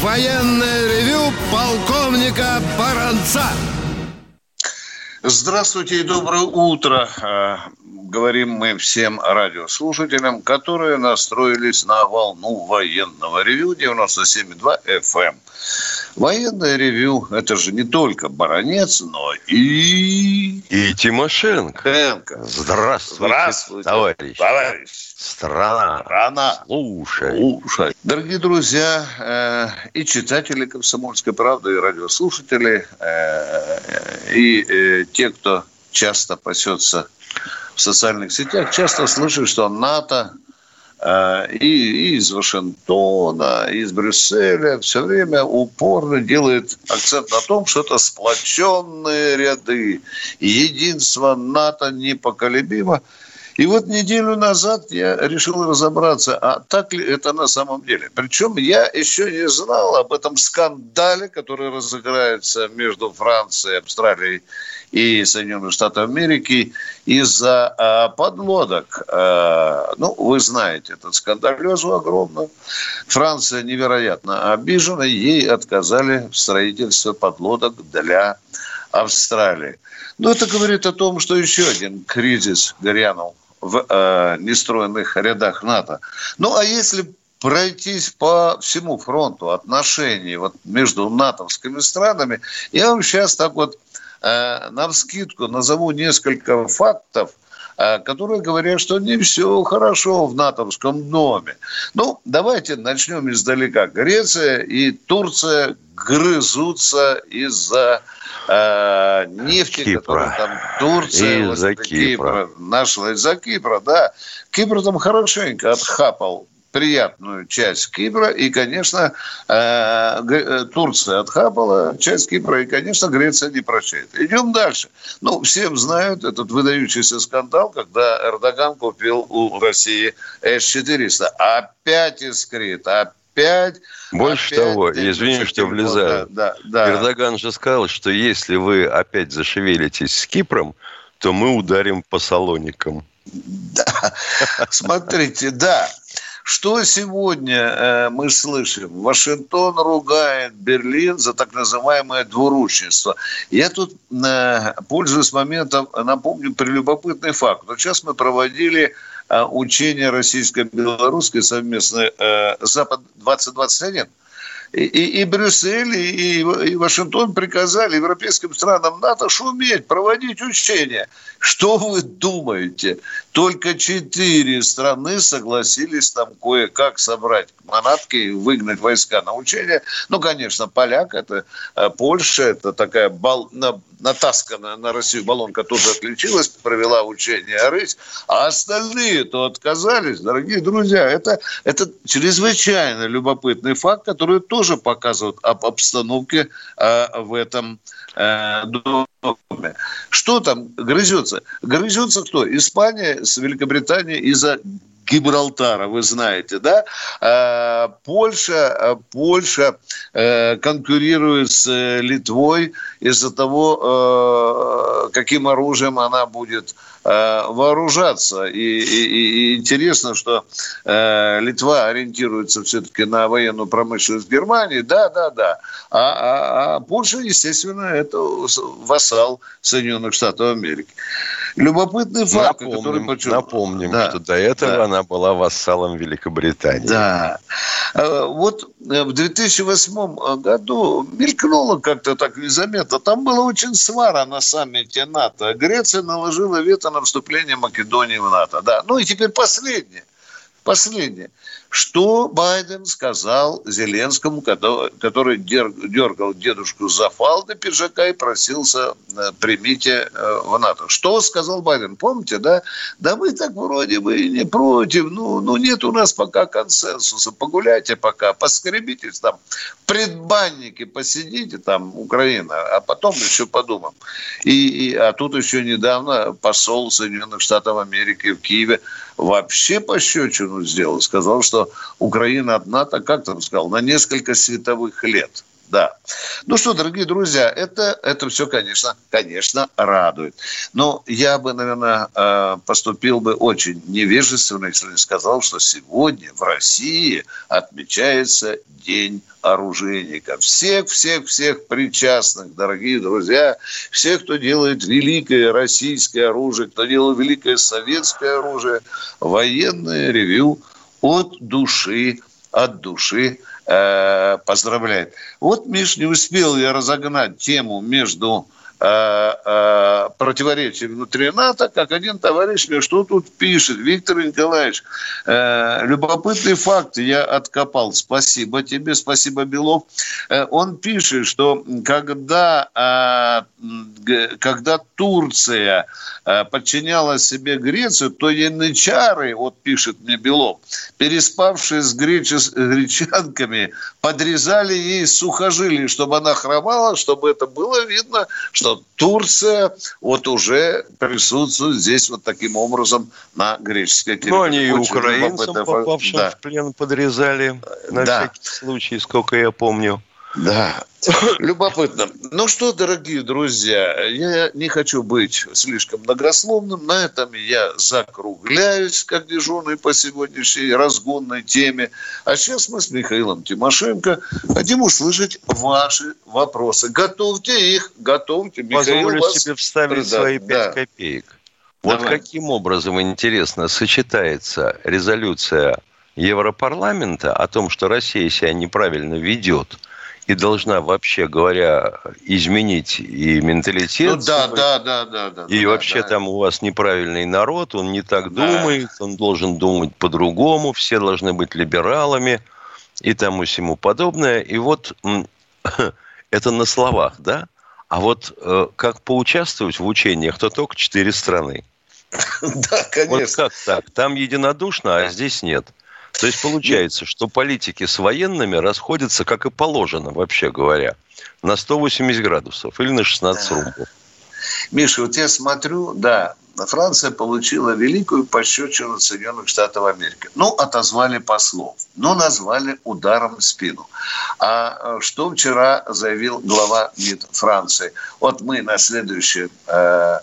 военное ревю полковника Баранца. Здравствуйте и доброе утро, э, говорим мы всем радиослушателям, которые настроились на волну военного ревю 97,2 FM. Военное ревю – это же не только Баранец, но и... И Тимошенко. Тимошенко. Здравствуйте, Здравствуйте, товарищ. товарищ. Страна. Страна. Слушай. Слушай. Дорогие друзья э, и читатели «Комсомольской правды», и радиослушатели, э, и э, те, кто часто пасется в социальных сетях, часто слышат, что НАТО э, и, и из Вашингтона, и из Брюсселя все время упорно делает акцент на том, что это сплоченные ряды. Единство НАТО непоколебимо. И вот неделю назад я решил разобраться, а так ли это на самом деле. Причем я еще не знал об этом скандале, который разыграется между Францией, Австралией и Соединенных Штатов Америки из-за а, подлодок. А, ну, вы знаете, этот скандалезу огромно. Франция невероятно обижена, ей отказали в строительстве подлодок для Австралии. Но это говорит о том, что еще один кризис грянул в э, нестроенных рядах НАТО. Ну, а если пройтись по всему фронту отношений вот между натовскими странами, я вам сейчас так вот э, на вскидку назову несколько фактов, которые говорят, что не все хорошо в натовском доме. Ну, давайте начнем издалека. Греция и Турция грызутся из-за э, нефти, Кипра. которую там Турция, Из-за вот, Кипра. нашла из-за Кипра, да. Кипр там хорошенько отхапал приятную часть Кипра, и, конечно, э, э, Турция отхапала часть Кипра, и, конечно, Греция не прощает. Идем дальше. Ну, всем знают этот выдающийся скандал, когда Эрдоган купил у России С-400. Опять искрит, опять Больше опять того, движется извини, что тепло. влезаю. Да, да, да. Эрдоган же сказал, что если вы опять зашевелитесь с Кипром, то мы ударим по салоникам. Да. Смотрите, да. Что сегодня э, мы слышим? Вашингтон ругает Берлин за так называемое двуручничество. Я тут, э, пользуясь моментом, напомню прелюбопытный факт. Вот сейчас мы проводили э, учение российско-белорусской совместной э, Запад-2021. И, и, и Брюссель, и, и Вашингтон приказали европейским странам НАТО шуметь, проводить учения. Что вы думаете? Только четыре страны согласились там кое-как собрать манатки и выгнать войска на учения. Ну, конечно, поляк, это э, Польша, это такая бал, натасканная на Россию баллонка тоже отличилась, провела учение «Рысь», а остальные-то отказались. Дорогие друзья, это, это чрезвычайно любопытный факт, который тоже показывает об обстановке э, в этом э, доме. Что там грызется? Грызется кто? Испания с Великобританией из-за Гибралтара, вы знаете, да? Э, Польша, э, Польша э, конкурирует с э, Литвой из-за того, э, каким оружием она будет вооружаться. И, и- и- интересно, что э, Литва ориентируется все-таки на военную промышленность Германии, да, да, да. А, а- а Польша, естественно, это вассал Соединенных Штатов Америки. Любопытный факт, который Напомним, почему- напомним Да, что до этого да. она была вассалом Великобритании. Да. Э, Вот э, в 2008 году мелькнуло как-то так незаметно. Там была очень свара на саммите НАТО. Греция наложила вето на вступление Македонии в НАТО. Да. Ну и теперь последнее. Последнее. Что Байден сказал Зеленскому, который дергал дедушку за фалды пиджака и просился, э, примите э, в НАТО. Что сказал Байден? Помните, да? Да мы так вроде бы не против, ну, ну нет у нас пока консенсуса. Погуляйте пока, поскребитесь там, в предбаннике посидите там, Украина, а потом еще подумаем. И, и, а тут еще недавно посол Соединенных Штатов Америки в Киеве вообще пощечину сделал. Сказал, что Украина от НАТО, как там сказал, на несколько световых лет. Да. Ну что, дорогие друзья, это, это все, конечно, конечно, радует. Но я бы, наверное, э, поступил бы очень невежественно, если не сказал, что сегодня в России отмечается День оружейника. Всех, всех, всех причастных, дорогие друзья, всех, кто делает великое российское оружие, кто делает великое советское оружие, военное ревю от души, от души э, поздравляет. Вот, Миш, не успел я разогнать тему между противоречий внутри НАТО, как один товарищ мне что тут пишет. Виктор Николаевич, э, любопытный факт я откопал. Спасибо тебе, спасибо, Белов. Он пишет, что когда, когда Турция подчиняла себе Грецию, то янычары, вот пишет мне Белов, переспавшие с гречес, гречанками, подрезали ей сухожилие, чтобы она хромала, чтобы это было видно, что что Турция вот уже присутствует здесь вот таким образом на греческой территории. Ну, они и украинцам, попавшим да. в плен, подрезали на да. всякий случай, сколько я помню. Да, любопытно. Ну что, дорогие друзья, я не хочу быть слишком многословным. На этом я закругляюсь, как дежурный по сегодняшней разгонной теме. А сейчас мы с Михаилом Тимошенко хотим услышать ваши вопросы. Готовьте их, готовьте. Михаил Позволю вас... себе вставить да, свои пять да. копеек. Вот Давай. каким образом, интересно, сочетается резолюция Европарламента о том, что Россия себя неправильно ведет – и должна, вообще говоря, изменить и менталитет. Ну, да, да, да, да, да. И да, вообще да. там у вас неправильный народ, он не так да. думает, он должен думать по-другому, все должны быть либералами и тому всему подобное. И вот это на словах, да? А вот э, как поучаствовать в учениях, то только четыре страны. Да, конечно. Вот как так? Там единодушно, а здесь нет. То есть получается, что политики с военными расходятся, как и положено, вообще говоря, на 180 градусов или на 16 рублей. Миша, вот я смотрю, да, Франция получила великую пощечину Соединенных Штатов Америки. Ну, отозвали послов, ну, назвали ударом в спину. А э, что вчера заявил глава МИД Франции? Вот мы на следующем, э,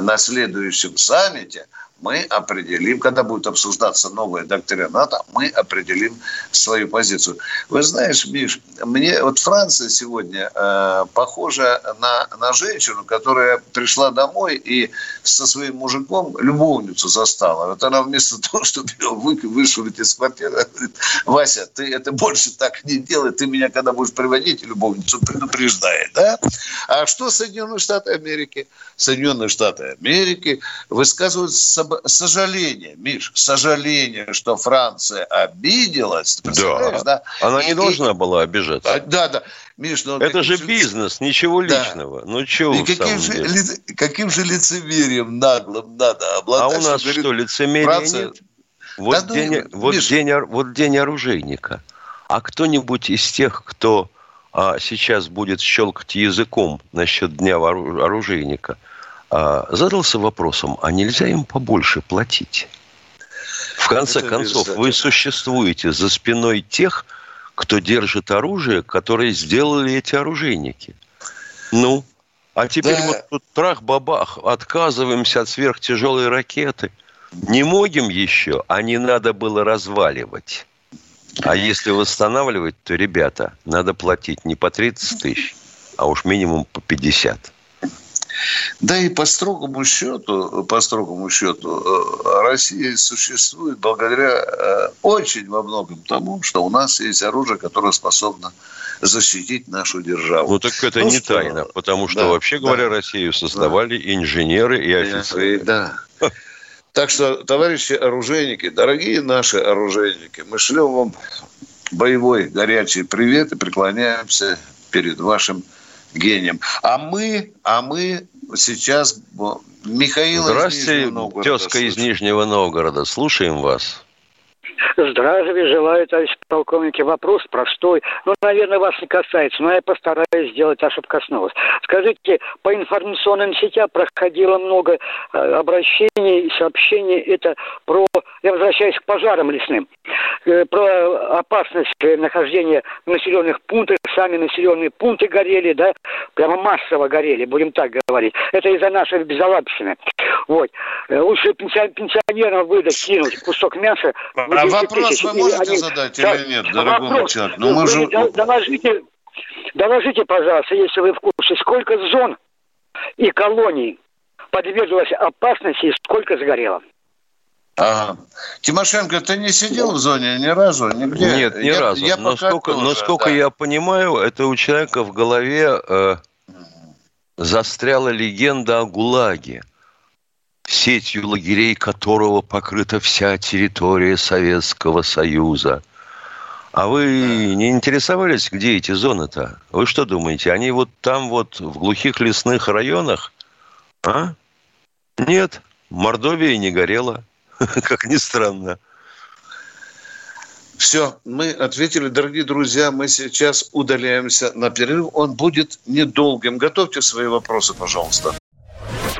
на следующем саммите – мы определим, когда будет обсуждаться новая доктрина НАТО, мы определим свою позицию. Вы знаешь, Миш, мне вот Франция сегодня э, похожа на, на женщину, которая пришла домой и со своим мужиком любовницу застала. Вот она вместо того, чтобы ее вы, вышвырнуть из квартиры, говорит, Вася, ты это больше так не делай, ты меня, когда будешь приводить любовницу, предупреждает, да? А что Соединенные Штаты Америки? Соединенные Штаты Америки высказывают сожаление, Миш, сожаление, что Франция обиделась. Да. да? Она и, не должна и, была обижаться. А, да, да. Миш, ну, Это же бизнес, ничего да. личного. Ну, чего и каким же, ли, каким же лицемерием наглым надо обладать? А у нас что, что лицемерия Франция... нет? Вот, да, ну, день, ну, вот, день, вот день оружейника. А кто-нибудь из тех, кто а, сейчас будет щелкать языком насчет дня оружейника – задался вопросом, а нельзя им побольше платить? В конце Это концов, вы существуете за спиной тех, кто держит оружие, которые сделали эти оружейники. Ну, а теперь да. вот тут трах-бабах, отказываемся от сверхтяжелой ракеты. Не могем еще, а не надо было разваливать. А если восстанавливать, то, ребята, надо платить не по 30 тысяч, а уж минимум по 50. Да и по строгому счету, по строгому счету, э, Россия существует благодаря э, очень во многом тому, что у нас есть оружие, которое способно защитить нашу державу. Ну так это ну, не что? тайна, потому что, да, вообще говоря, да. Россию создавали да. инженеры и офицеры. Да. Так что, товарищи оружейники, дорогие наши оружейники, мы шлем вам боевой горячий привет и преклоняемся перед вашим гением. А мы, а мы сейчас Михаил Здравствуйте, из тезка из Нижнего Новгорода. Слушаем вас. Здравия желаю, товарищ полковники. Вопрос простой. Ну, наверное, вас не касается, но я постараюсь сделать так, чтобы коснулось. Скажите, по информационным сетям проходило много э, обращений и сообщений. Это про, я возвращаюсь к пожарам лесным, э, про опасность нахождения в населенных пунктах. Сами населенные пункты горели, да, прямо массово горели, будем так говорить. Это из-за нашей безалабщины. Вот. Э, лучше пенсионерам выдать, кинуть кусок мяса. А вопрос тысяч. вы можете они... задать да, или нет, дорогой вопрос. человек? Ну, мы же... Доложите, доложите, пожалуйста, если вы в курсе, сколько зон и колоний подверглось опасности и сколько сгорело? Ага. Тимошенко, ты не сидел в зоне ни разу? Нигде? Нет, ни я, разу. Я но сколько, тоже, но сколько да. я понимаю, это у человека в голове э, застряла легенда о ГУЛАГе сетью лагерей которого покрыта вся территория Советского Союза. А вы не интересовались, где эти зоны-то? Вы что думаете, они вот там вот в глухих лесных районах? А? Нет, Мордовия не горела, как ни странно. Все, мы ответили, дорогие друзья, мы сейчас удаляемся на перерыв. Он будет недолгим. Готовьте свои вопросы, пожалуйста.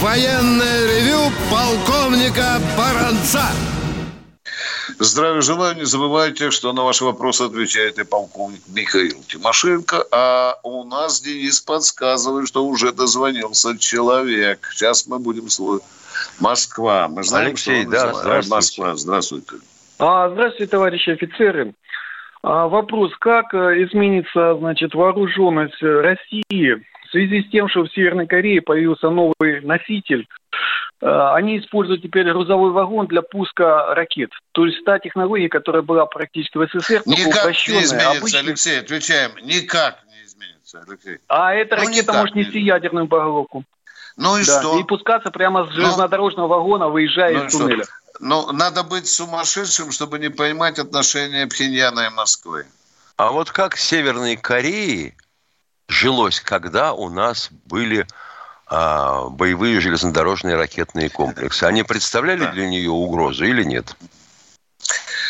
военное ревю полковника Баранца. Здравия желаю. Не забывайте, что на ваши вопросы отвечает и полковник Михаил Тимошенко. А у нас Денис подсказывает, что уже дозвонился человек. Сейчас мы будем слушать. Москва. Мы знаем, Алексей, что да, здравствуйте. Москва. Здравствуйте. А, здравствуйте, товарищи офицеры. А, вопрос, как э, изменится, значит, вооруженность России в связи с тем, что в Северной Корее появился новый носитель Э, они используют теперь грузовой вагон для пуска ракет. То есть та технология, которая была практически в СССР, Никак не изменится, обычный... Алексей, отвечаем. Никак не изменится, Алексей. А эта ну, ракета может нести ядерную боголовку. Ну и да. что? И пускаться прямо с ну, железнодорожного ну, вагона, выезжая ну из туннеля. Что? Ну, надо быть сумасшедшим, чтобы не понимать отношения Пхеньяна и Москвы. А вот как Северной Корее жилось, когда у нас были а, боевые железнодорожные ракетные комплексы. Они представляли да. для нее угрозу или нет?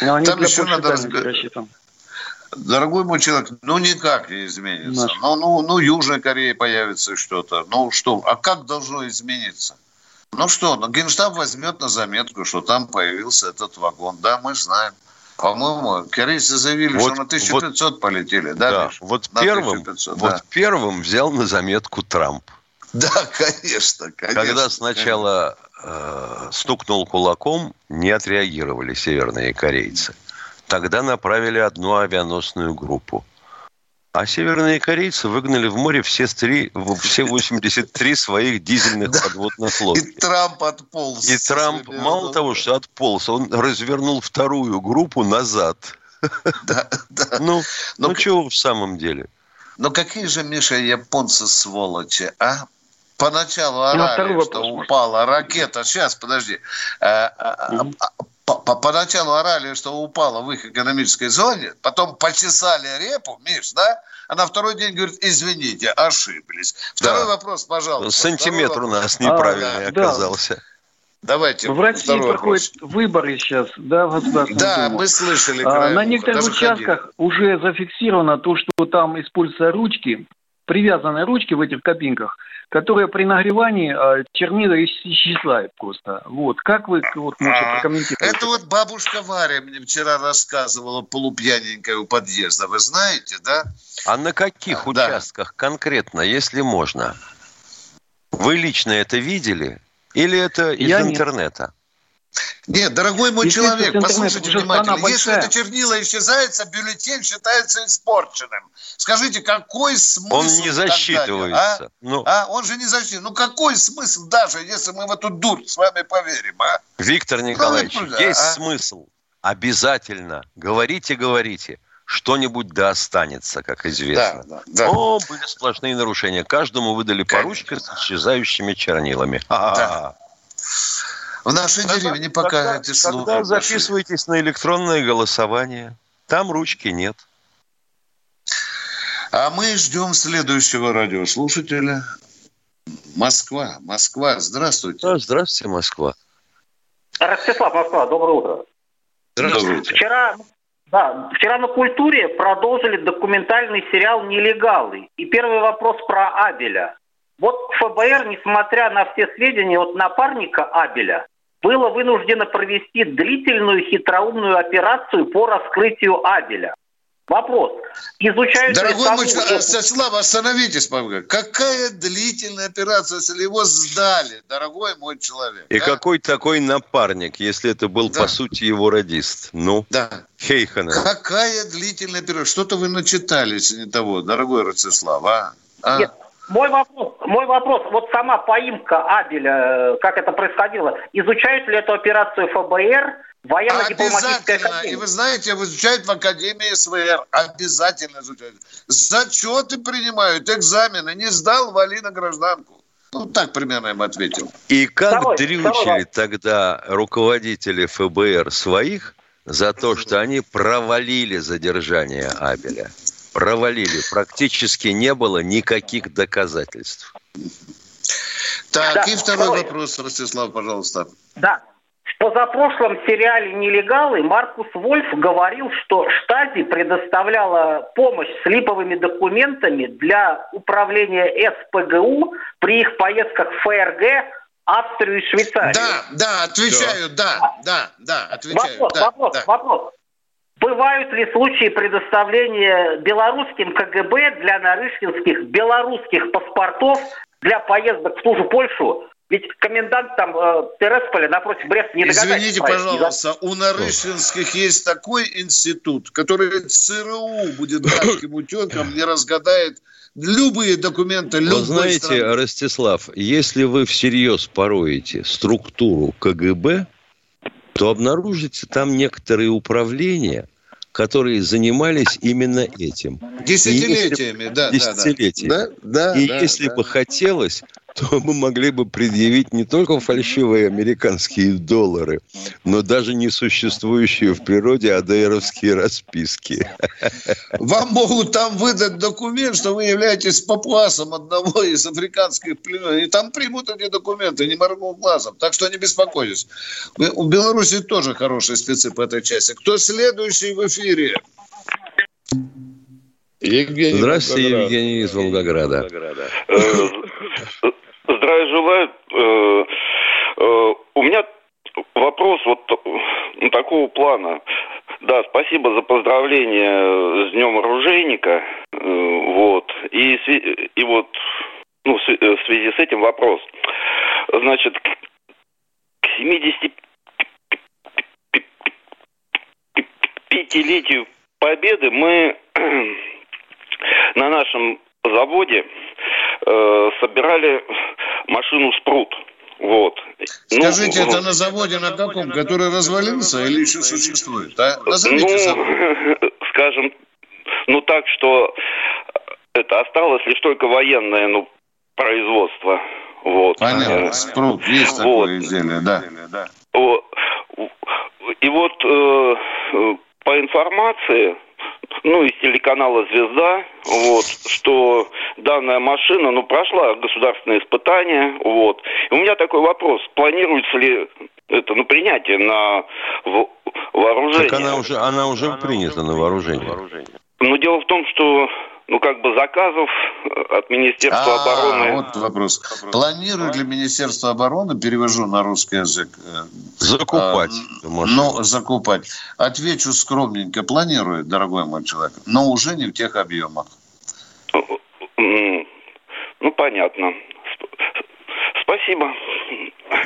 Но они Там еще надо Дорогой мой человек, ну никак не изменится. Ну, ну, ну, Южная Корея появится что-то. Ну что, а как должно измениться? Ну что, ну, Генштаб возьмет на заметку, что там появился этот вагон. Да, мы знаем. По-моему, корейцы заявили, вот, что на 1500 вот, полетели. Да, да. Вот, первым, 1500, вот да. первым взял на заметку Трамп. Да, конечно, конечно. Когда сначала э, стукнул кулаком, не отреагировали северные корейцы. Тогда направили одну авианосную группу. А северные корейцы выгнали в море все, три, все 83 своих дизельных подводных лодок. И Трамп отполз. И Трамп, мало того, что отполз, он развернул вторую группу назад. Да, да. Ну, ну чего в самом деле? Ну какие же, Миша, японцы сволочи, а? Поначалу орали, ну, что упала ракета. Сейчас, подожди. Э, поначалу орали, что упала в их экономической зоне, потом почесали репу, Миш, да? А на второй день говорит, извините, ошиблись. Второй да. вопрос, пожалуйста. Сантиметр у нас неправильный а, оказался. Да. Давайте. В России проходят вопрос. выборы сейчас, да, в Государственную Да, Думу. мы слышали. А, на некоторых участках ходили. уже зафиксировано то, что там используются ручки, привязанные ручки в этих кабинках – которая при нагревании э, чернила исчезает просто. Вот. Как вы вот, можете а, прокомментировать? Это вот бабушка Варя мне вчера рассказывала полупьяненькая у подъезда. Вы знаете, да? А на каких а, участках да. конкретно, если можно? Вы лично это видели? Или это из Я интернета? Нет, дорогой мой человек, послушайте внимательно. Если это чернила исчезается, бюллетень считается испорченным. Скажите, какой смысл? Он не засчитывается. А? Ну. а? Он же не засчитывается. Ну какой смысл даже, если мы в эту дурь с вами поверим, а? Виктор Николаевич, ну, есть а? смысл. Обязательно. Говорите, говорите. Что-нибудь да останется, как известно. Да, да, да. О, были сплошные нарушения. Каждому выдали по ручке с исчезающими чернилами. Да. В нашей тогда, деревне пока тогда, эти слухи. Тогда записывайтесь на электронное голосование. Там ручки нет. А мы ждем следующего радиослушателя. Москва. Москва. Здравствуйте. Да, здравствуйте, Москва. Ростислав, Москва. Доброе утро. Здравствуйте. Вчера, да, вчера на культуре продолжили документальный сериал «Нелегалы». И первый вопрос про Абеля. Вот ФБР, несмотря на все сведения от напарника Абеля, было вынуждено провести длительную хитроумную операцию по раскрытию Абеля. Вопрос. Изучают Дорогой мой человек, Слава, остановитесь, пока. Какая длительная операция, если его сдали, дорогой мой человек? И а? какой такой напарник, если это был, да. по сути, его радист? Ну, да. Хейхана. Какая длительная операция? Что-то вы начитались не того, дорогой Ростислав, а? а? Нет, мой вопрос, мой вопрос, вот сама поимка Абеля, э, как это происходило, изучают ли эту операцию ФБР, военно-дипломатическая Обязательно. И вы знаете, изучают в Академии СВР. Обязательно изучают. Зачеты принимают, экзамены. Не сдал, вали на гражданку. Ну, так примерно им ответил. И как второй, дрючили второй. тогда руководители ФБР своих за то, что они провалили задержание Абеля? Провалили. Практически не было никаких доказательств. Так, да, и второй, второй вопрос, Ростислав, пожалуйста. Да. В позапрошлом сериале «Нелегалы» Маркус Вольф говорил, что Штази предоставляла помощь с липовыми документами для управления СПГУ при их поездках в ФРГ, Австрию и Швейцарию. Да, да, отвечаю, да, да, да, отвечаю. Вопрос, да, вопрос, да. вопрос. Бывают ли случаи предоставления белорусским КГБ для нарышкинских белорусских паспортов для поездок в ту же Польшу? Ведь комендант там э, Тересполя напротив Бреста не. Извините, пожалуйста, у Нарышкинских есть такой институт, который ЦРУ будет гадким утенком, не разгадает любые документы любой Вы знаете, страны. Ростислав, если вы всерьез пороете структуру КГБ, то обнаружите там некоторые управления, которые занимались именно этим. Десятилетиями, если, да, десятилетиями. Да, да, И да, если да. бы хотелось, то мы могли бы предъявить не только фальшивые американские доллары, но даже несуществующие в природе АДРовские расписки. Вам могут там выдать документ, что вы являетесь папуасом одного из африканских племен, и там примут эти документы, не моргнув глазом. Так что не беспокойтесь. У Беларуси тоже хорошие спецы по этой части. Кто следующий в эфире? Евгений Здравствуйте, Волгоград. Евгений из Волгограда. Желаю. Э, э, у меня вопрос вот такого плана. Да, спасибо за поздравление с Днем Оружейника. Э, вот. И, и вот ну, в связи с этим вопрос. Значит, к 75-летию Победы мы на нашем заводе э, собирали машину «Спрут». Вот. Скажите, ну, это на заводе на каком, который развалился или еще существует? А? Назовите ну, завод. скажем, ну так, что это осталось лишь только военное ну, производство. Вот. Понятно, спрут, есть вот. такое изделие, да. И вот э, по информации, ну, из телеканала «Звезда», вот, что данная машина, ну, прошла государственное испытание, вот. И у меня такой вопрос, планируется ли это, ну, принятие на вооружение? Так она уже, она уже она принята уже на вооружение. Но дело в том, что ну, как бы заказов от Министерства а, обороны. Вот вопрос. Планирует ли Министерство обороны, перевожу на русский язык, э, закупать? А, ну, закупать. Отвечу скромненько, планирует, дорогой мой человек, но уже не в тех объемах. Ну, понятно. Спасибо.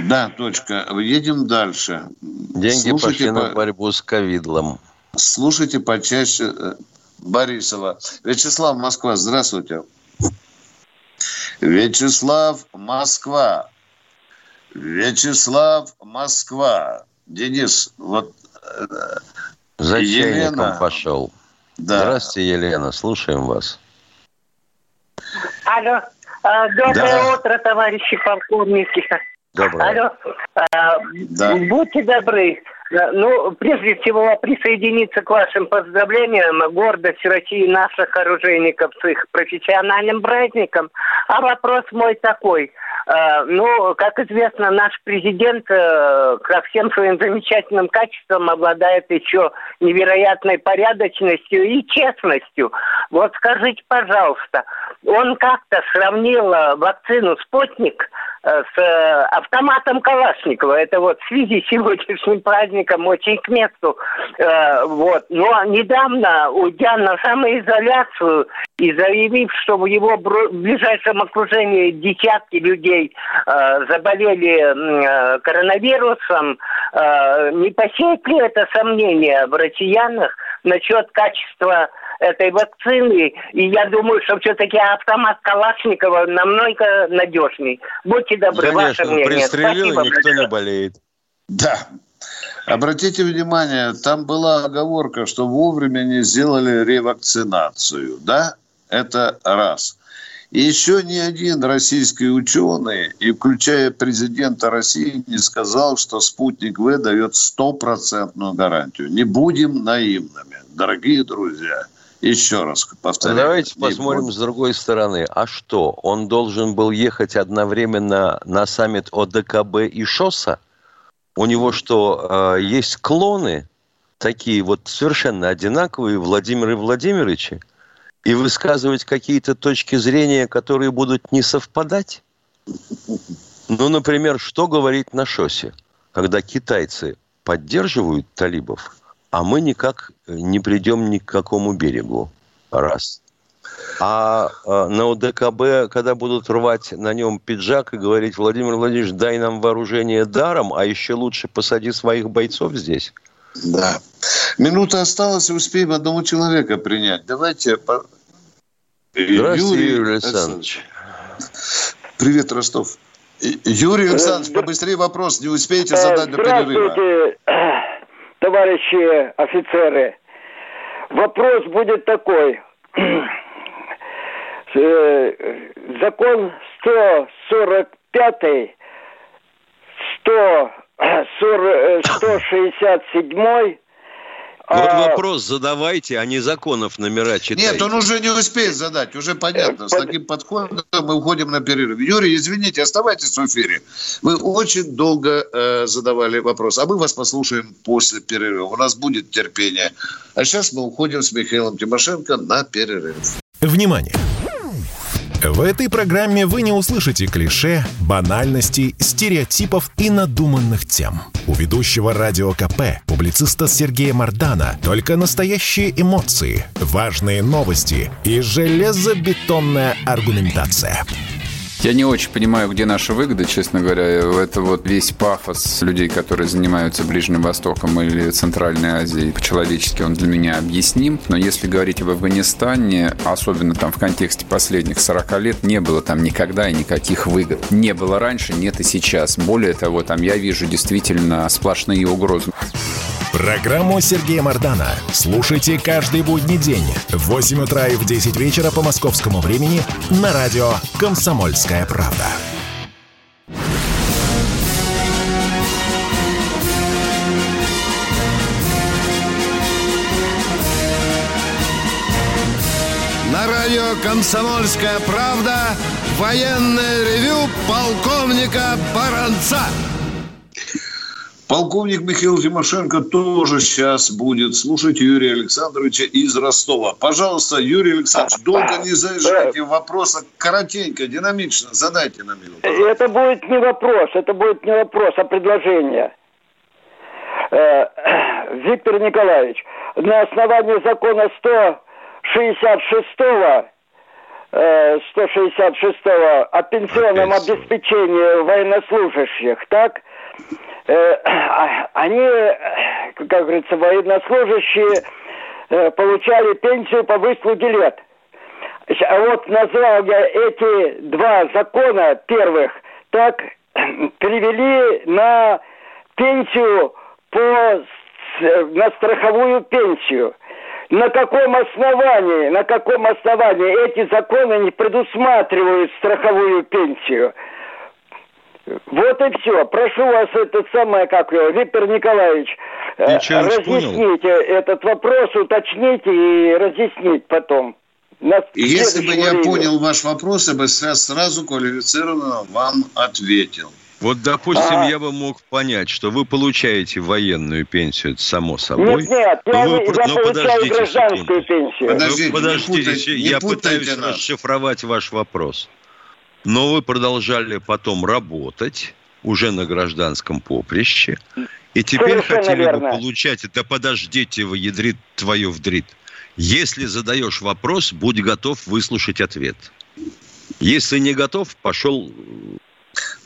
Да, точка. Едем дальше. Деньги Слушайте пошли по... на борьбу с ковидлом. Слушайте почаще э, Борисова. Вячеслав, Москва, здравствуйте. Вячеслав, Москва. Вячеслав, Москва. Денис, вот э, За Елена пошел. Да. Здравствуйте, Елена, слушаем вас. Алло. А, доброе да. утро, товарищи полковники. Доброе. Алло. А, да. Будьте добры. Ну, прежде всего, присоединиться к вашим поздравлениям. Гордость России наших оружейников с их профессиональным праздником. А вопрос мой такой. Э, ну, как известно, наш президент э, ко всем своим замечательным качествам обладает еще невероятной порядочностью и честностью. Вот скажите, пожалуйста, он как-то сравнил э, вакцину «Спутник» с автоматом Калашникова. Это вот в связи с сегодняшним праздником очень к месту. Вот. Но недавно, уйдя на самоизоляцию и заявив, что в его ближайшем окружении десятки людей э, заболели э, коронавирусом, э, не посеет ли это сомнение в россиянах насчет качества этой вакцины. И я думаю, что все-таки автомат Калашникова намного надежней. Будьте добры, Конечно, ваше мнение. пристрелил, Спасибо, никто не болеет. Да. Обратите внимание, там была оговорка, что вовремя не сделали ревакцинацию, да? Это раз. И еще ни один российский ученый, и включая президента России, не сказал, что спутник В дает стопроцентную гарантию. Не будем наивными, дорогие друзья. Еще раз повторяю. Давайте посмотрим будем. с другой стороны. А что, он должен был ехать одновременно на саммит ОДКБ и ШОСа? У него что, э, есть клоны такие вот совершенно одинаковые, Владимир и Владимировичи? и высказывать какие-то точки зрения, которые будут не совпадать? Ну, например, что говорить на ШОСе, когда китайцы поддерживают талибов, а мы никак не придем ни к какому берегу. Раз. А, а на ОДКБ, когда будут рвать на нем пиджак и говорить, Владимир Владимирович, дай нам вооружение даром, а еще лучше посади своих бойцов здесь – да. Минута осталась, успеем одного человека принять. Давайте... По... Здравствуйте, Юрий, Юрий Александрович. Привет, Ростов. Юрий Александрович, побыстрее вопрос, не успеете задать до перерыва. Товарищи офицеры. Вопрос будет такой. Э, закон 145 100 167 вот а... вопрос задавайте, а не законов номера читайте. Нет, он уже не успеет задать, уже понятно. С таким подходом мы уходим на перерыв. Юрий, извините, оставайтесь в эфире. Вы очень долго э, задавали вопрос, а мы вас послушаем после перерыва. У нас будет терпение. А сейчас мы уходим с Михаилом Тимошенко на перерыв. Внимание! В этой программе вы не услышите клише, банальностей, стереотипов и надуманных тем. У ведущего радио КП, публициста Сергея Мардана, только настоящие эмоции, важные новости и железобетонная аргументация. Я не очень понимаю, где наша выгода, честно говоря. Это вот весь пафос людей, которые занимаются Ближним Востоком или Центральной Азией. По-человечески он для меня объясним. Но если говорить об Афганистане, особенно там в контексте последних 40 лет, не было там никогда и никаких выгод. Не было раньше, нет и сейчас. Более того, там я вижу действительно сплошные угрозы. Программу Сергея Мардана слушайте каждый будний день в 8 утра и в 10 вечера по московскому времени на радио «Комсомольская правда». На радио «Комсомольская правда» военное ревю полковника Баранца. Полковник Михаил Тимошенко тоже сейчас будет слушать Юрия Александровича из Ростова. Пожалуйста, Юрий Александрович, долго не заезжайте в вопросы, коротенько, динамично, задайте на минуту. Это будет не вопрос, это будет не вопрос, а предложение. Э, Виктор Николаевич, на основании закона 166 166-го о пенсионном обеспечении военнослужащих, так? Э, а, они, как говорится, военнослужащие э, получали пенсию по выслуге лет. А вот назвал я эти два закона первых, так перевели на пенсию по на страховую пенсию. На каком основании, на каком основании эти законы не предусматривают страховую пенсию? Вот и все. Прошу вас, это самое, как его, Виктор Николаевич, э, разъясните этот вопрос, уточните и разъяснить потом. Если бы я понял ваш вопрос, я бы сразу квалифицированно вам ответил. Вот, допустим, а... я бы мог понять, что вы получаете военную пенсию, это само собой. Нет, нет, я, вы, я но получаю гражданскую секунду. пенсию. Подождите, вы, подождите, не путайте, я не пытаюсь нас. расшифровать ваш вопрос. Но вы продолжали потом работать уже на гражданском поприще. И теперь Совершенно хотели верно. бы получать, это подождите, вы ядрит твое вдрит. Если задаешь вопрос, будь готов выслушать ответ. Если не готов, пошел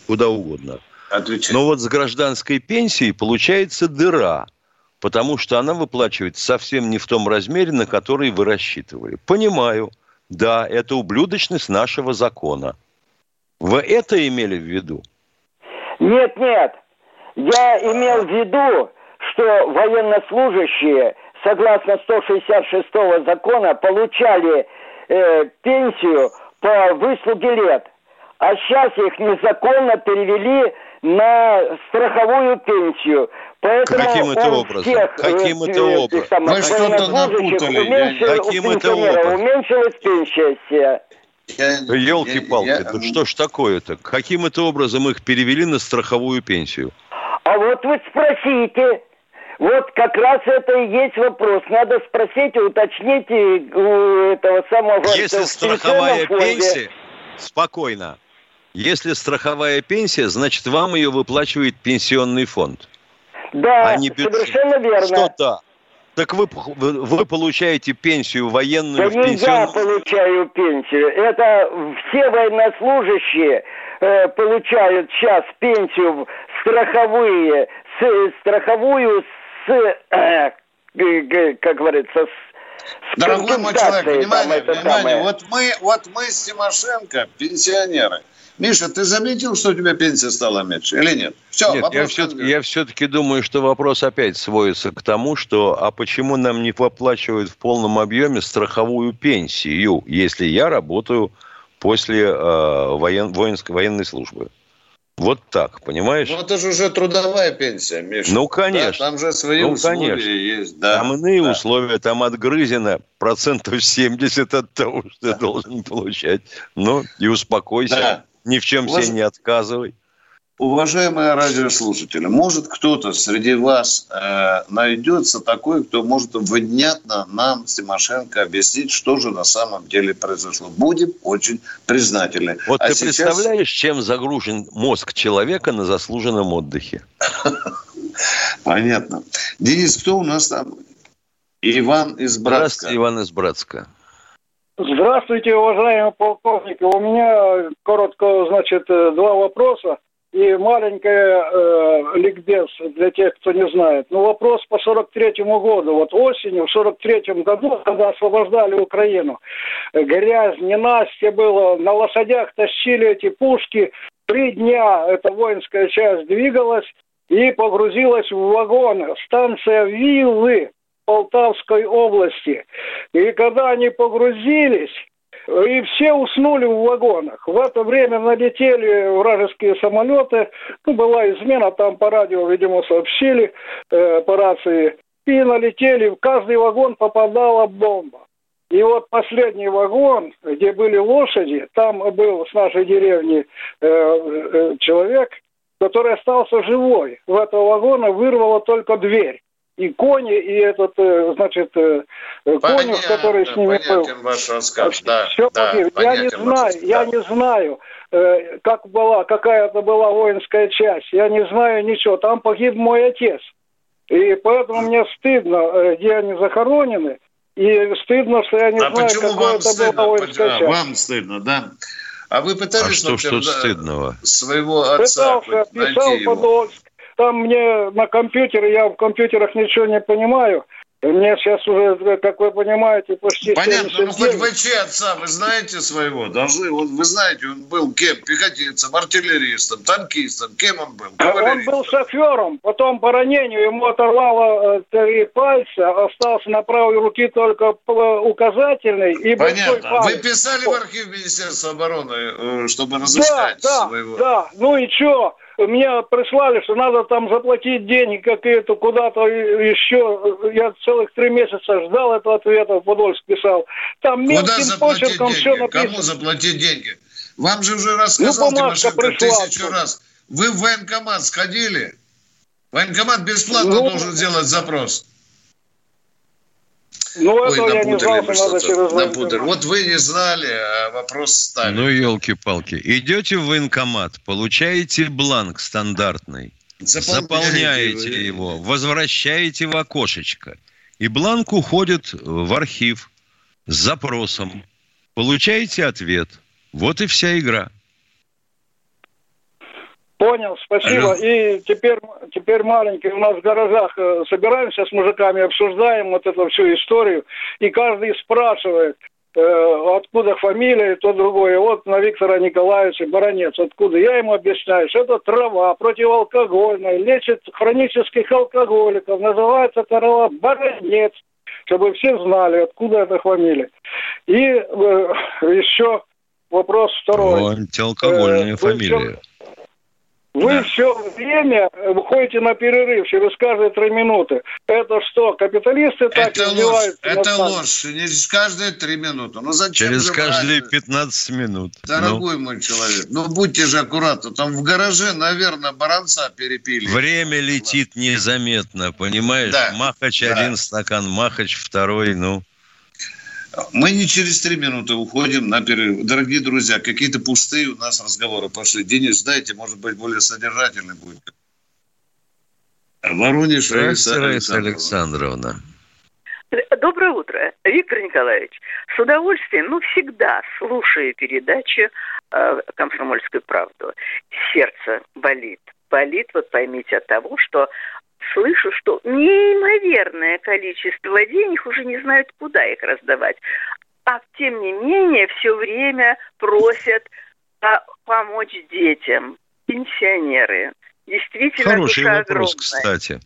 куда угодно. Отвечай. Но вот с гражданской пенсией получается дыра, потому что она выплачивается совсем не в том размере, на который вы рассчитывали. Понимаю, да, это ублюдочность нашего закона. Вы это имели в виду? Нет, нет. Я имел в виду, что военнослужащие, согласно 166 закона, получали э, пенсию по выслуге лет а сейчас их незаконно перевели на страховую пенсию. Поэтому Каким это образом? Всех, Каким это образом? Мы что-то напутали. Уменьшил, Каким это образом? Уменьшилась пенсия. Елки-палки, ну что ж такое-то? Каким это образом их перевели на страховую пенсию? А вот вы спросите. Вот как раз это и есть вопрос. Надо спросить и уточнить у этого самого... Если страховая пенсия... Спокойно. Если страховая пенсия, значит, вам ее выплачивает пенсионный фонд. Да, а не совершенно верно. Что да? Так вы, вы, вы получаете пенсию военную да в не я получаю пенсию. Это все военнослужащие э, получают сейчас пенсию страховые, с, страховую с, э, э, как говорится, с Дорогой мой человек, внимание, там, внимание. Вот мы, вот мы с Тимошенко, пенсионеры – Миша, ты заметил, что у тебя пенсия стала меньше или нет? Все, нет, я, все, я все-таки думаю, что вопрос опять сводится к тому, что а почему нам не выплачивают в полном объеме страховую пенсию, если я работаю после э, воен, воинской, военной службы? Вот так, понимаешь? Ну, это же уже трудовая пенсия, Миша. Ну, конечно. Да, там же свои ну, условия конечно. есть. Да. Там иные да. условия, там отгрызено процентов 70 от того, что да. ты должен получать. Ну, и успокойся. Да. Ни в чем Уваж... себе не отказывай. Уважаемые радиослушатели, может кто-то среди вас э, найдется такой, кто может внятно нам, Тимошенко, объяснить, что же на самом деле произошло. Будем очень признательны. Вот а ты сейчас... представляешь, чем загружен мозг человека на заслуженном отдыхе? Понятно. Денис, кто у нас там? Иван из Братска. Здравствуйте, Иван из Братска. Здравствуйте, уважаемый полковник. У меня коротко, значит, два вопроса и маленькая э, ликбез для тех, кто не знает. Ну, вопрос по 43-му году. Вот осенью, в 43-м году, когда освобождали Украину, грязь, ненастье было, на лошадях тащили эти пушки. Три дня эта воинская часть двигалась и погрузилась в вагон. Станция Виллы Полтавской области. И когда они погрузились, и все уснули в вагонах. В это время налетели вражеские самолеты. Ну, была измена, там по радио, видимо, сообщили э, по рации. И налетели, в каждый вагон попадала бомба. И вот последний вагон, где были лошади, там был с нашей деревни э, э, человек, который остался живой. В этого вагона вырвало только дверь и кони, и этот, э, значит, э, конюх, который с ними был. ваш рассказ, да. Все да, я не знаю, я не знаю, э, как была, какая это была воинская часть. Я не знаю ничего. Там погиб мой отец. И поэтому мне стыдно, где они захоронены. И стыдно, что я не а знаю, почему вам это стыдно? было а, Вам стыдно, да? А вы пытались, а что, например, что стыдного? своего отца Пытался, писал Подольск. Там мне на компьютере, я в компьютерах ничего не понимаю. Мне сейчас уже, как вы понимаете, почти Понятно, ну хоть ВЧ отца вы знаете своего? Должны, вот вы знаете, он был кем? Пехотинцем, артиллеристом, танкистом, кем он был? Он был шофером, потом по ранению ему оторвало э, три пальца, остался на правой руке только указательный и Понятно. Вы писали в архив Министерства обороны, э, чтобы разыскать да, своего? Да, да, ну и что? Мне прислали, что надо там заплатить деньги какие-то куда-то еще. Я целых три месяца ждал этого ответа, в Подольск писал. Там мелким почерком все написано. Кому заплатить деньги? Вам же уже рассказал ну, Тимошенко тысячу раз. Вы в военкомат сходили? Военкомат бесплатно ну, должен сделать запрос. Ну, Ой, этого я не знал, что надо через напутали. Вот вы не знали, а вопрос ставили. Ну, елки-палки. Идете в военкомат, получаете бланк стандартный, заполняете, заполняете его, возвращаете в окошечко. И бланк уходит в архив с запросом. Получаете ответ. Вот и вся игра. Понял, спасибо. Алло. И теперь, теперь маленький, у нас в гаражах э, собираемся с мужиками, обсуждаем вот эту всю историю, и каждый спрашивает, э, откуда фамилия и то другое. Вот на Виктора Николаевича Баранец, откуда? Я ему объясняю, что это трава противоалкогольная, лечит хронических алкоголиков, называется трава Баранец, чтобы все знали, откуда эта фамилия. И э, еще вопрос второй. О, антиалкогольная э, фамилия. Все вы да. все время выходите на перерыв через каждые три минуты. Это что, капиталисты так это издеваются? Это ложь. Не через каждые три минуты. Ну зачем Через каждые брать? 15 минут. Дорогой ну. мой человек, ну будьте же аккуратны. Там в гараже, наверное, баранца перепили. Время летит незаметно, понимаешь? Да. Махач да. один стакан, махач второй, ну... Мы не через три минуты уходим на перерыв. Дорогие друзья, какие-то пустые у нас разговоры пошли. Денис, дайте, может быть, более содержательный будет. Воронеж, Раиса Александровна. Доброе утро, Виктор Николаевич. С удовольствием, ну, всегда слушаю передачу э, «Комсомольскую правду». Сердце болит. Болит, вот поймите, от того, что слышу, что неимоверное количество денег уже не знают, куда их раздавать. А тем не менее все время просят помочь детям, пенсионеры. Действительно, Хороший душа вопрос, огромная. кстати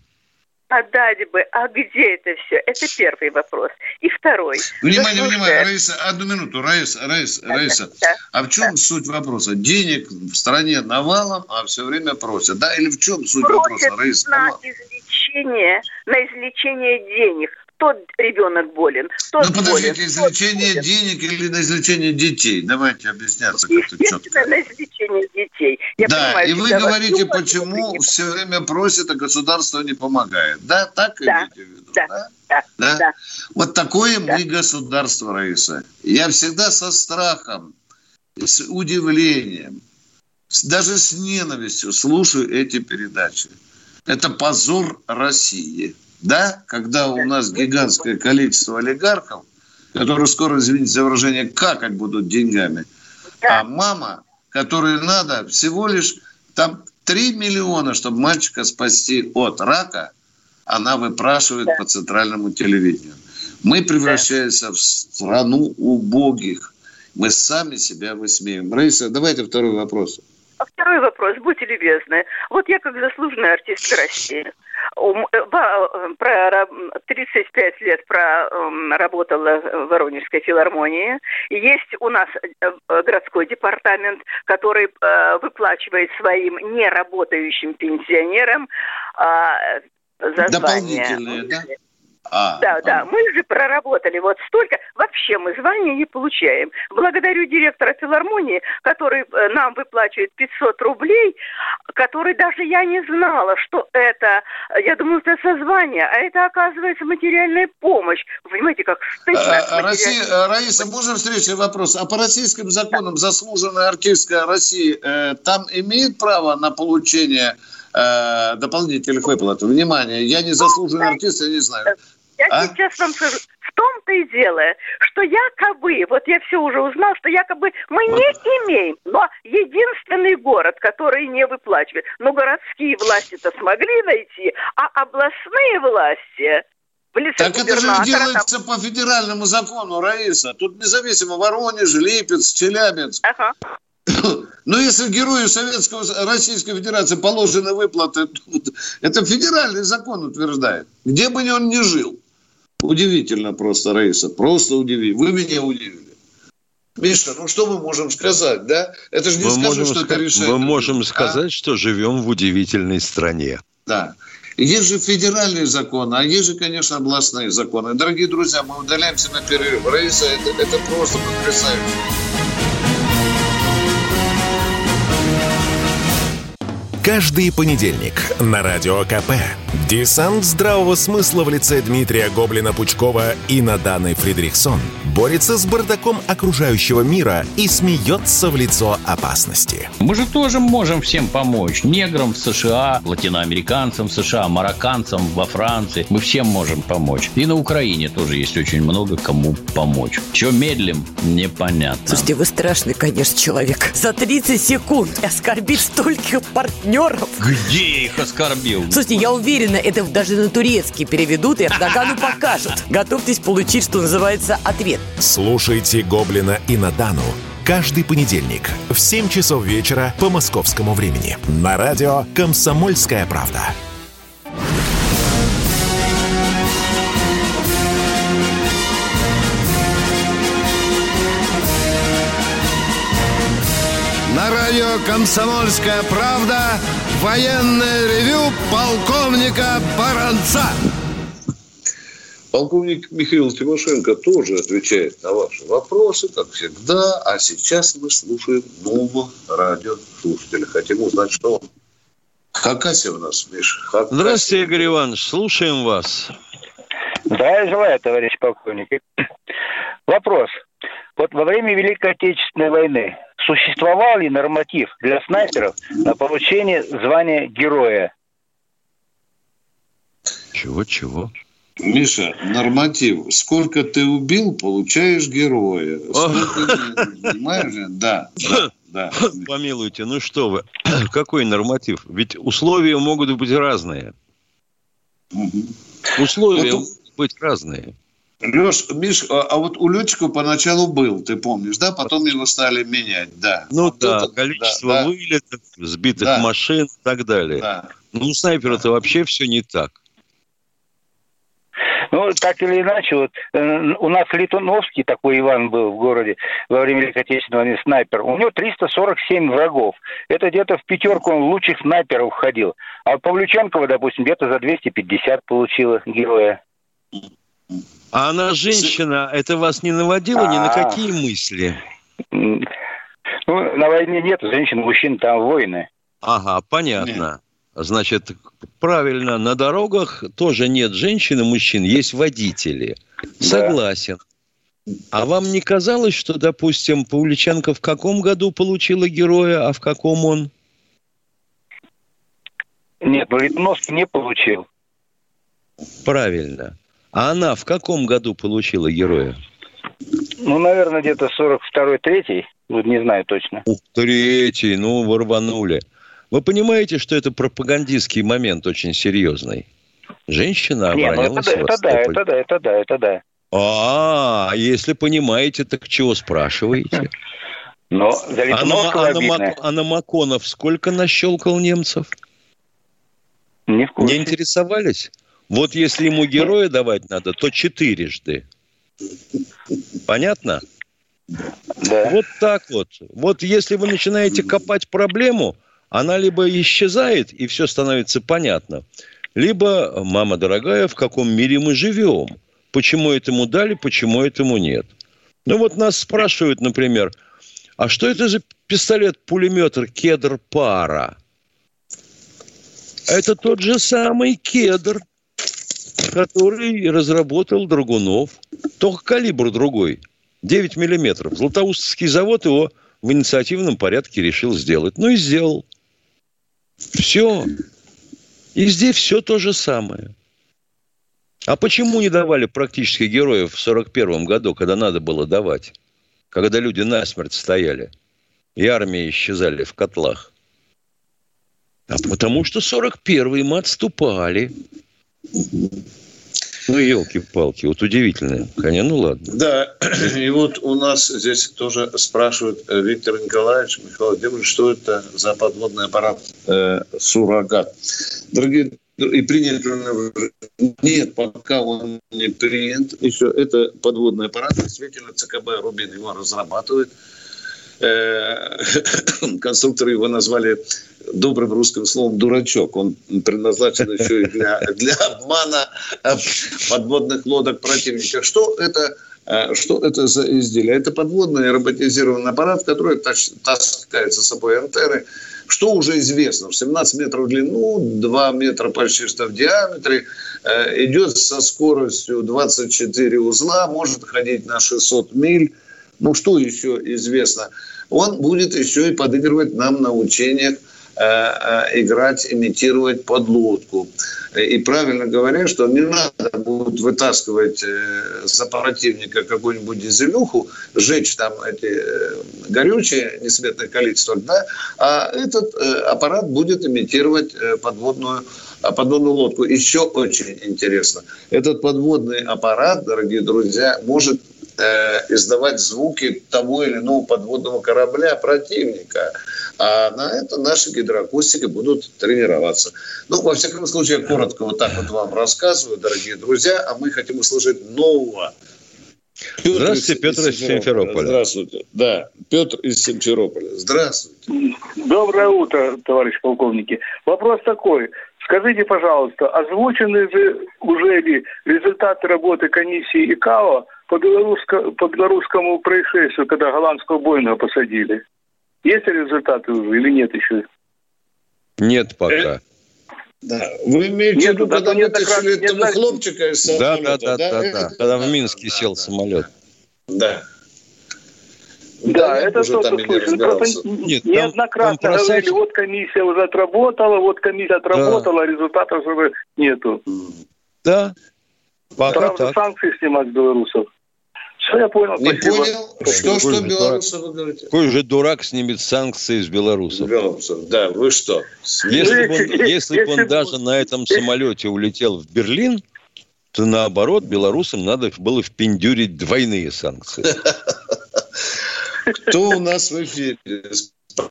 отдать бы, а где это все? Это первый вопрос. И второй. Внимание, внимание, Раиса, одну минуту, Раиса, Раиса, да, Раиса. Да, а в чем да. суть вопроса? Денег в стране навалом, а все время просят, да? Или в чем суть просят вопроса, Раиса? на излечение, на излечение денег тот ребенок болен, тот Ну, подождите, болен, излечение тот денег или на излечение детей? Давайте объясняться как-то четко. на излечение детей. Я да, понимаю, и вы говорите, почему все время просят, а государство не помогает. Да, так да, имеете в виду? Да, да, да. да? да. Вот такое да. мы государство, Раиса. Я всегда со страхом, с удивлением, даже с ненавистью слушаю эти передачи. Это позор России да, когда у нас гигантское количество олигархов, которые скоро, извините за выражение, какать будут деньгами, а мама, которой надо всего лишь там 3 миллиона, чтобы мальчика спасти от рака, она выпрашивает да. по центральному телевидению. Мы превращаемся в страну убогих. Мы сами себя высмеем. Раиса, давайте второй вопрос. А второй вопрос, будьте любезны. Вот я как заслуженный артист России, про 35 лет проработала в Воронежской филармонии. Есть у нас э, городской департамент, который э, выплачивает своим неработающим пенсионерам а, за Дополнительные, да? А, да, а. да, мы же проработали вот столько. Вообще мы звания не получаем. Благодарю директора филармонии, который э, нам выплачивает 500 рублей, который даже я не знала, что это, я думаю, это созвание, а это, оказывается, материальная помощь. Вы понимаете, как стыдно. А, Россия, э, Раиса, можно встречный вопрос? А по российским законам да. заслуженная артистка России э, там имеет право на получение э, дополнительных выплат? Внимание, я не заслуженный артист, я не знаю. Я а? сейчас вам скажу, в том-то и дело, что якобы, вот я все уже узнал, что якобы мы не имеем, но единственный город, который не выплачивает. Но городские власти-то смогли найти, а областные власти в лице так это же делается там... по федеральному закону, Раиса. Тут независимо Воронеж, Липец, Челябинск. Ага. Но если герою Советского, Российской Федерации положены выплаты, это федеральный закон утверждает. Где бы он ни жил. Удивительно просто, Раиса. Просто удивительно. Вы меня удивили. Миша, ну что мы можем сказать, да? Это же не мы скажем, что это решает. Мы можем а? сказать, что живем в удивительной стране. Да. Есть же федеральные законы, а есть же, конечно, областные законы. Дорогие друзья, мы удаляемся на перерыв. Раиса, это, это просто потрясающе. Каждый понедельник на Радио КП. Десант здравого смысла в лице Дмитрия Гоблина-Пучкова и Наданы Фридрихсон борется с бардаком окружающего мира и смеется в лицо опасности. Мы же тоже можем всем помочь. Неграм в США, латиноамериканцам в США, марокканцам во Франции. Мы всем можем помочь. И на Украине тоже есть очень много кому помочь. Чего медлим, непонятно. Слушайте, вы страшный, конечно, человек. За 30 секунд оскорбить стольких партнеров партнеров. Где я их оскорбил? Слушайте, я уверена, это даже на турецкий переведут и Эрдогану покажут. Готовьтесь получить, что называется, ответ. Слушайте «Гоблина» и «Надану» каждый понедельник в 7 часов вечера по московскому времени на радио «Комсомольская правда». Радио «Комсомольская правда» военное ревю полковника Баранца. Полковник Михаил Тимошенко тоже отвечает на ваши вопросы, как всегда. А сейчас мы слушаем нового радиослушателя. Хотим узнать, что он. Хакасия у нас, Миша. Хакасия. Здравствуйте, Игорь Иванович. Слушаем вас. Да, желаю, товарищ полковник. Вопрос. Вот во время Великой Отечественной войны существовал ли норматив для снайперов на получение звания героя? Чего-чего? Миша, норматив. Сколько ты убил, получаешь героя. Понимаешь? Да, да, да. Помилуйте, ну что вы, какой норматив? Ведь условия могут быть разные. Условия могут быть разные. Леш, Миш, а, а вот у летчиков поначалу был, ты помнишь, да? Потом его стали менять, да. Ну вот да, это, количество да, вылетов, сбитых да. машин и так далее. Да. Ну, у снайпера-то да. вообще все не так. Ну, так или иначе, вот э, у нас Литуновский такой Иван был в городе во время Великой Отечественной войны снайпер. У него 347 врагов. Это где-то в пятерку он лучших снайперов входил. А Павлюченкова, допустим, где-то за 250 получила героя. А она женщина, это вас не наводило ни на а. какие мысли? Ну, на войне нет женщин, мужчин, там воины. Ага, понятно. Значит, правильно, на дорогах тоже нет женщин и мужчин, есть водители. Согласен. А вам не казалось, что, допустим, Павличенко в каком году получила героя, а в каком он? Нет, Литновский не получил. Правильно. А она в каком году получила героя? Ну, наверное, где-то 42-й, 3 вот не знаю точно. Ух, третий, ну, вы рванули. Вы понимаете, что это пропагандистский момент очень серьезный? Женщина не, ну это, это да, это да, это да, это да. А, если понимаете, так чего спрашиваете? Но за а, на, а, на, а на Маконов сколько нащелкал немцев? Не, в не интересовались? Вот если ему героя давать надо, то четырежды. Понятно? Да. Вот так вот. Вот если вы начинаете копать проблему, она либо исчезает, и все становится понятно, либо, мама дорогая, в каком мире мы живем. Почему этому дали, почему этому нет. Ну вот нас спрашивают, например, а что это за пистолет-пулеметр «Кедр Пара»? Это тот же самый кедр, который разработал Драгунов. Только калибр другой. 9 миллиметров. Златоустовский завод его в инициативном порядке решил сделать. Ну и сделал. Все. И здесь все то же самое. А почему не давали практически героев в 41 году, когда надо было давать? Когда люди насмерть стояли, и армии исчезали в котлах. А потому что 41-й мы отступали. Ну, елки-палки, вот удивительное. Конечно, ну ладно. Да, и вот у нас здесь тоже спрашивают э, Виктор Николаевич, Михаил Владимирович, что это за подводный аппарат э, «Суррогат». Дорогие и принят нет, пока он не принят. Еще это подводный аппарат. Действительно, ЦКБ «Рубин» его разрабатывает. Э, конструкторы его назвали добрым русским словом «дурачок». Он предназначен еще и для, для обмана э, подводных лодок противника. Что это э, что это за изделие? Это подводный роботизированный аппарат, который таскает за собой антенны. Что уже известно? В 17 метров в длину, 2 метра почти что в диаметре, идет со скоростью 24 узла, может ходить на 600 миль. Ну, что еще известно? Он будет еще и подыгрывать нам на учениях э, э, играть, имитировать подлодку. И правильно говорят, что не надо будет вытаскивать э, за противника какую-нибудь дизелюху, сжечь там эти горючие, несметное количество, да, а этот аппарат будет имитировать подводную подводную лодку. Еще очень интересно. Этот подводный аппарат, дорогие друзья, может издавать звуки того или иного подводного корабля противника. А на это наши гидроакустики будут тренироваться. Ну, во всяком случае, я коротко вот так вот вам рассказываю, дорогие друзья, а мы хотим услышать нового Петр Здравствуйте, из, Петр из Симферополя. Здравствуйте. Да, Петр из Симферополя. Здравствуйте. Доброе утро, товарищ полковники. Вопрос такой. Скажите, пожалуйста, озвучены же уже ли результаты работы комиссии ИКАО по, белорусско, по белорусскому происшествию, когда голландского бойного посадили? Есть результаты уже или нет еще? Нет пока. Э, да. Вы имеете в виду, когда вытащили этого хлопчика из самолета? Да, да, да, да, да. Когда в Минске да, сел да. самолет. Да. Да, да это что-то слышно. Нет, неоднократно там, там говорили, вот комиссия уже отработала, вот комиссия отработала, да. результатов уже нету. Да. Пока Правда, так. санкции снимать с белорусов. Все, я понял. Не спасибо. понял, что, что, что белорусов вы говорите? Какой же дурак снимет санкции с белорусов? Белорусов, да, вы что? Если бы он, если бы он даже на этом самолете улетел в Берлин, то наоборот, белорусам надо было впендюрить двойные санкции. Кто у нас в эфире?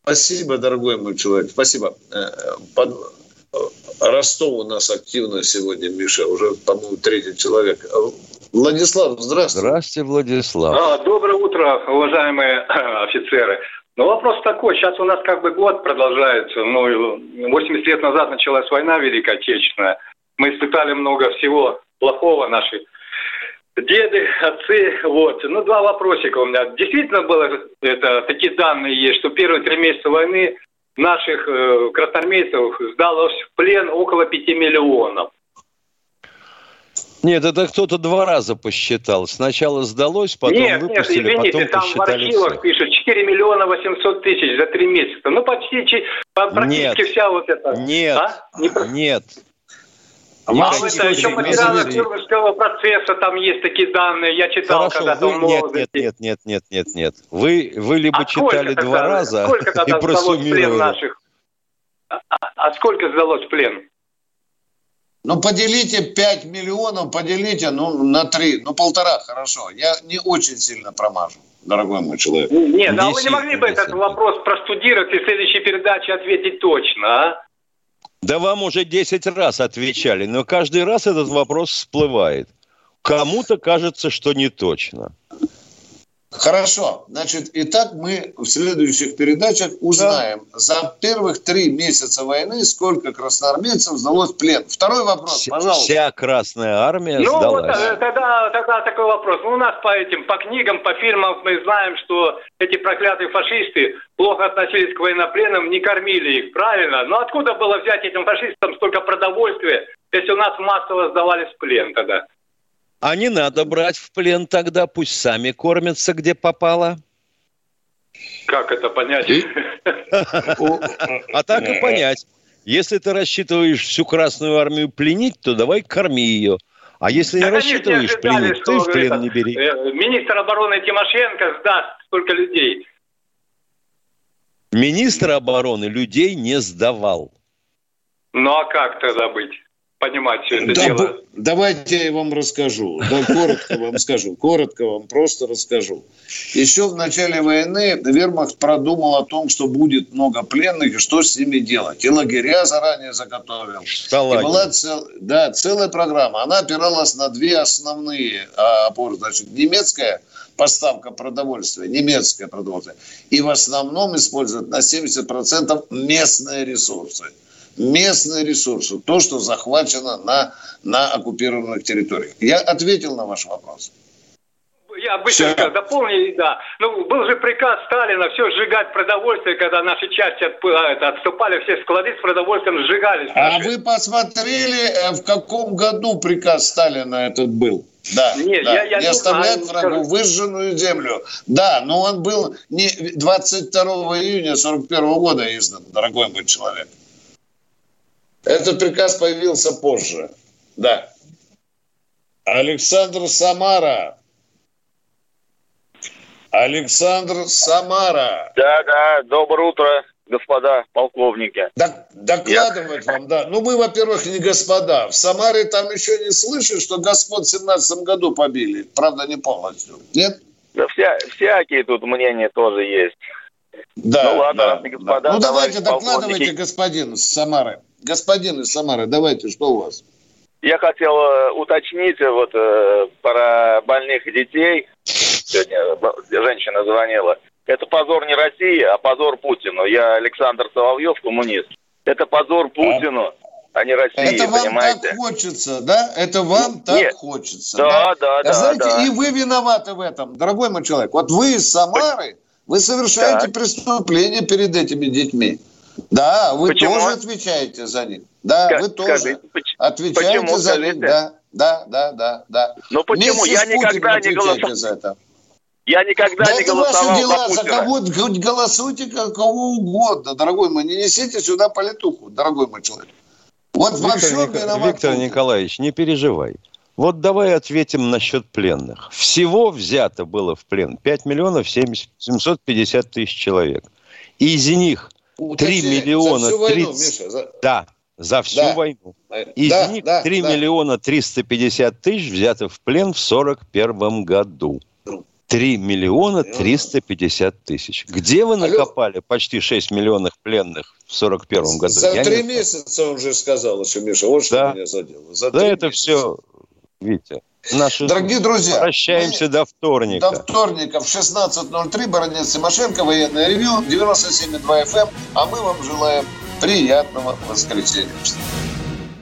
Спасибо, дорогой мой человек. Спасибо. Э, под... Ростов у нас активно сегодня, Миша, уже, по-моему, третий человек. Владислав, здравствуйте. Здравствуйте, Владислав. А, доброе утро, уважаемые офицеры. Ну, вопрос такой. Сейчас у нас как бы год продолжается. Ну, 80 лет назад началась война Великая Отечественная. Мы испытали много всего плохого нашей деды, отцы, вот. Ну, два вопросика у меня. Действительно было, это, такие данные есть, что первые три месяца войны наших э, красноармейцев сдалось в плен около пяти миллионов. Нет, это кто-то два раза посчитал. Сначала сдалось, потом нет, выпустили, нет, извините, потом там в архивах всех. пишут 4 миллиона 800 тысяч за три месяца. Ну, почти, практически нет, вся вот эта... Нет, а? не... нет. А это еще материалы Нюрнбергского процесса, там есть такие данные, я читал когда-то вы, нет, нет, нет, нет, нет, нет, нет. Вы, вы либо а читали два тогда, раза сколько тогда и просуммировали. Наших? А, а, а сколько сдалось в плен? Ну, поделите 5 миллионов, поделите, ну, на 3, ну, полтора, хорошо. Я не очень сильно промажу, дорогой мой человек. Нет, а вы не могли бы этот вопрос простудировать и в следующей передаче ответить точно, а? Да вам уже 10 раз отвечали, но каждый раз этот вопрос всплывает. Кому-то кажется, что не точно. Хорошо. Значит, итак, мы в следующих передачах узнаем да. за первых три месяца войны, сколько красноармейцев сдалось в плен. Второй вопрос, Вся, пожалуйста. Вся Красная Армия ну, сдалась. Ну, вот, тогда, тогда такой вопрос. Ну, у нас по этим, по книгам, по фильмам мы знаем, что эти проклятые фашисты плохо относились к военнопленным, не кормили их, правильно? Но откуда было взять этим фашистам столько продовольствия, если у нас массово сдавались в плен тогда? А не надо брать в плен тогда, пусть сами кормятся, где попало. Как это понять? А так и понять. Если ты рассчитываешь всю Красную Армию пленить, то давай корми ее. А если не рассчитываешь ожидали, пленить, ты в плен это, не бери. Э, министр обороны Тимошенко сдаст столько людей. Министр обороны людей не сдавал. Ну а как тогда быть? Понимать все это да, дело. Давайте я вам расскажу. Да, коротко вам скажу. Коротко вам просто расскажу. Еще в начале войны Вермахт продумал о том, что будет много пленных и что с ними делать. И лагеря заранее заготовил. Что и была цел, да, целая программа. Она опиралась на две основные а, опоры. Значит, немецкая поставка продовольствия, немецкое продовольствие. И в основном используют на 70% местные ресурсы местные ресурсы, то, что захвачено на, на оккупированных территориях. Я ответил на ваш вопрос. Я быстренько дополню, да. Ну, был же приказ Сталина все сжигать продовольствие, когда наши части от, а, это, отступали, все склады с продовольствием сжигались. А вы посмотрели, э, в каком году приказ Сталина этот был? Да, Нет, да. Я, я не оставлять врагу выжженную землю. Да, но он был не 22 июня 41 года издан, дорогой мой человек. Этот приказ появился позже. Да. Александр Самара. Александр Самара. Да, да, доброе утро, господа полковники. Так, докладывать Я... вам, да. Ну, мы, во-первых, не господа. В Самаре там еще не слышишь, что господ в 17 году побили. Правда, не полностью. Нет? Да вся, всякие тут мнения тоже есть. Да, ну ладно, да, господа. Да. Ну давайте докладывайте, господин с Самары. Господин из Самары, давайте, что у вас? Я хотел э, уточнить э, вот э, про больных детей. Сегодня женщина звонила. Это позор не России, а позор Путину. Я Александр Соловьев, коммунист. Это позор а? Путину, а, а не России, Это вам понимаете? так хочется, да? Это вам так Нет. хочется. Да, да, да. да, знаете, да. и вы виноваты в этом, дорогой мой человек. Вот вы из Самары, вы совершаете так. преступление перед этими детьми. Да, вы Почему? тоже отвечаете за них. Да, как, вы тоже скажите, отвечаете почему, за них. Да, да, да, да, да. Ну почему? Вместе я никогда не голосовал. За это. Я никогда да не это голосовал ваши дела, за, за кого голосуйте как кого угодно, дорогой мой. Не несите сюда политуху, дорогой мой человек. Вот Виктор, во всем Ник... Виктор Николаевич, не переживай. Вот давай ответим насчет пленных. Всего взято было в плен 5 миллионов 750 тысяч человек. И из них 3 миллиона... За всю 30... войну, Миша, за... Да, за всю да. войну. Из да, них да, 3 да. миллиона 350 тысяч взято в плен в 41 году. 3 миллиона 350 тысяч. Где вы накопали Алло. почти 6 миллионов пленных в 41 году? За три месяца он же сказал еще, Миша. Вот что да. меня задело. За да это месяца. все, Витя, Наши Дорогие друзья, прощаемся мы... до вторника. До вторника в 16.03. Баронец Тимошенко, военное ревю, 97.2 FM. Эм. А мы вам желаем приятного воскресенья.